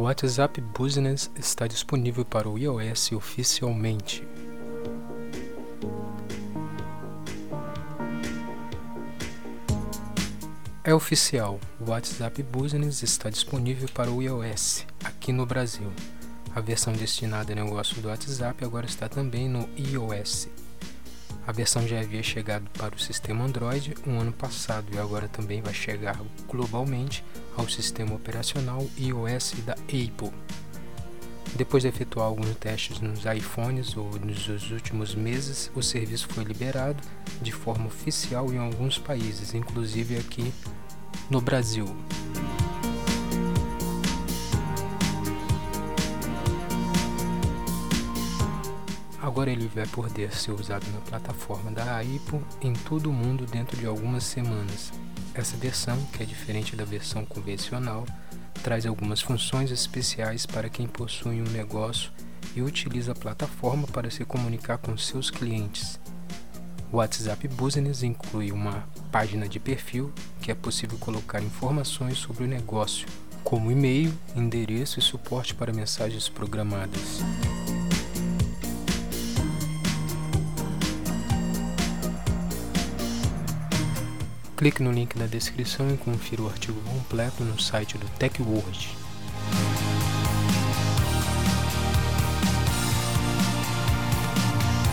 O WhatsApp Business está disponível para o iOS oficialmente. É oficial, o WhatsApp Business está disponível para o iOS aqui no Brasil. A versão destinada a negócio do WhatsApp agora está também no iOS. A versão já havia chegado para o sistema Android um ano passado e agora também vai chegar globalmente ao sistema operacional iOS da Apple. Depois de efetuar alguns testes nos iPhones ou nos últimos meses, o serviço foi liberado de forma oficial em alguns países, inclusive aqui no Brasil. Agora ele vai poder ser usado na plataforma da Apple em todo o mundo dentro de algumas semanas. Essa versão, que é diferente da versão convencional, traz algumas funções especiais para quem possui um negócio e utiliza a plataforma para se comunicar com seus clientes. O WhatsApp Business inclui uma página de perfil que é possível colocar informações sobre o negócio, como e-mail, endereço e suporte para mensagens programadas. Clique no link na descrição e confira o artigo completo no site do TechWord.